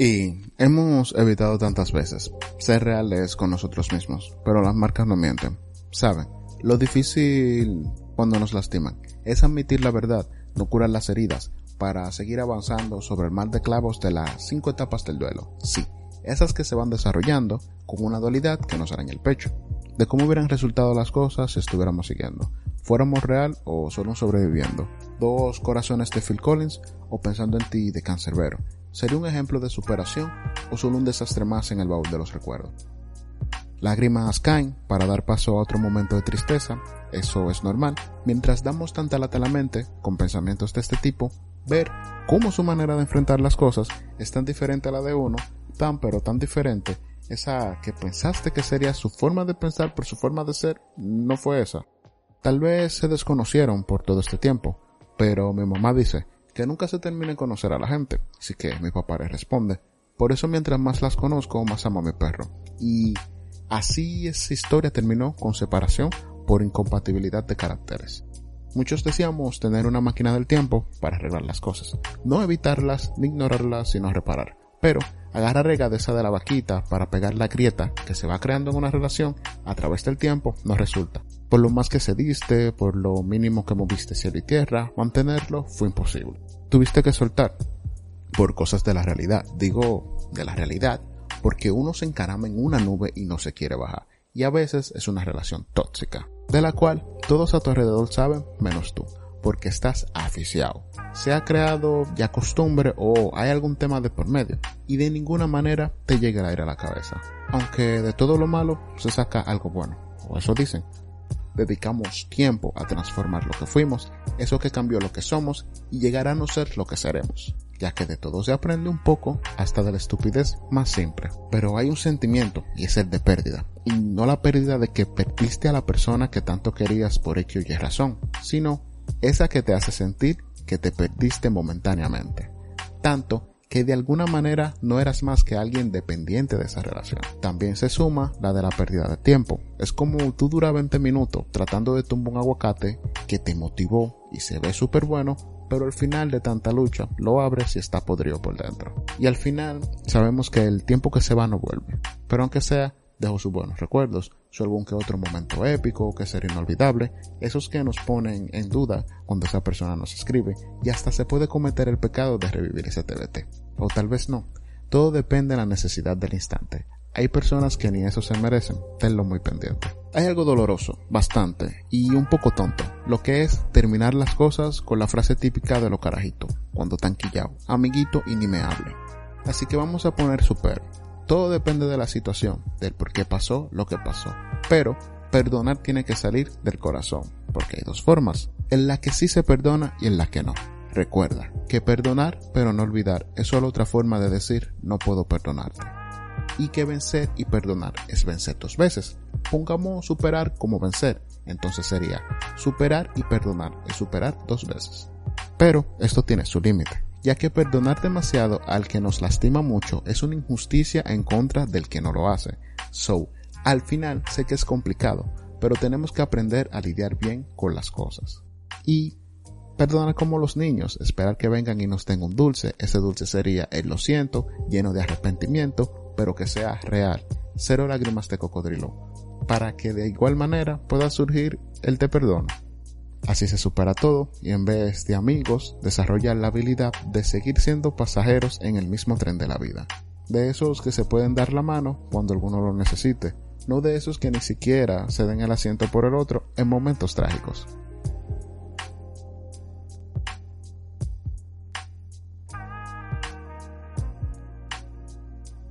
Y hemos evitado tantas veces ser reales con nosotros mismos, pero las marcas no mienten. Saben, lo difícil cuando nos lastiman es admitir la verdad, no curar las heridas, para seguir avanzando sobre el mal de clavos de las cinco etapas del duelo. Sí, esas que se van desarrollando con una dualidad que nos hará en el pecho, de cómo hubieran resultado las cosas si estuviéramos siguiendo, fuéramos real o solo sobreviviendo, dos corazones de Phil Collins o pensando en ti de Cancerbero, ¿Sería un ejemplo de superación o solo un desastre más en el baúl de los recuerdos? Lágrimas caen para dar paso a otro momento de tristeza, eso es normal. Mientras damos tanta lata a la mente con pensamientos de este tipo, ver cómo su manera de enfrentar las cosas es tan diferente a la de uno, tan pero tan diferente, esa que pensaste que sería su forma de pensar por su forma de ser, no fue esa. Tal vez se desconocieron por todo este tiempo, pero mi mamá dice que nunca se termine de conocer a la gente. Así que mi papá le responde. Por eso mientras más las conozco, más amo a mi perro. Y así esa historia terminó con separación por incompatibilidad de caracteres. Muchos decíamos tener una máquina del tiempo para arreglar las cosas. No evitarlas ni ignorarlas, sino reparar. Pero agarrar regadeza de la vaquita para pegar la grieta que se va creando en una relación a través del tiempo no resulta. Por lo más que se diste, por lo mínimo que moviste cielo y tierra, mantenerlo fue imposible. Tuviste que soltar por cosas de la realidad. Digo de la realidad porque uno se encarama en una nube y no se quiere bajar. Y a veces es una relación tóxica, de la cual todos a tu alrededor saben menos tú, porque estás aficiado. Se ha creado ya costumbre o hay algún tema de por medio, y de ninguna manera te llega el aire a la cabeza. Aunque de todo lo malo se saca algo bueno, o eso dicen dedicamos tiempo a transformar lo que fuimos, eso que cambió lo que somos y llegar a no ser lo que seremos, ya que de todo se aprende un poco hasta de la estupidez más simple. Pero hay un sentimiento y es el de pérdida, y no la pérdida de que perdiste a la persona que tanto querías por X y razón, sino esa que te hace sentir que te perdiste momentáneamente. Tanto que de alguna manera no eras más que alguien dependiente de esa relación. También se suma la de la pérdida de tiempo. Es como tú duras 20 minutos tratando de tumbar un aguacate que te motivó y se ve súper bueno, pero al final de tanta lucha lo abres y está podrido por dentro. Y al final sabemos que el tiempo que se va no vuelve. Pero aunque sea, dejó sus buenos recuerdos, su algún que otro momento épico que sería inolvidable, esos que nos ponen en duda cuando esa persona nos escribe, y hasta se puede cometer el pecado de revivir ese TBT. O tal vez no. Todo depende de la necesidad del instante. Hay personas que ni eso se merecen, tenlo muy pendiente. Hay algo doloroso, bastante, y un poco tonto, lo que es terminar las cosas con la frase típica de lo carajito, cuando tan quillao, amiguito y ni me hable. Así que vamos a poner super, todo depende de la situación, del por qué pasó lo que pasó. Pero perdonar tiene que salir del corazón, porque hay dos formas, en la que sí se perdona y en la que no. Recuerda que perdonar pero no olvidar es solo otra forma de decir no puedo perdonarte. Y que vencer y perdonar es vencer dos veces. Pongamos superar como vencer, entonces sería superar y perdonar es superar dos veces. Pero esto tiene su límite ya que perdonar demasiado al que nos lastima mucho es una injusticia en contra del que no lo hace. So, al final sé que es complicado, pero tenemos que aprender a lidiar bien con las cosas. Y perdonar como los niños, esperar que vengan y nos den un dulce, ese dulce sería el lo siento, lleno de arrepentimiento, pero que sea real, cero lágrimas de cocodrilo, para que de igual manera pueda surgir el te perdono. Así se supera todo y en vez de amigos desarrolla la habilidad de seguir siendo pasajeros en el mismo tren de la vida. De esos que se pueden dar la mano cuando alguno lo necesite, no de esos que ni siquiera se den el asiento por el otro en momentos trágicos.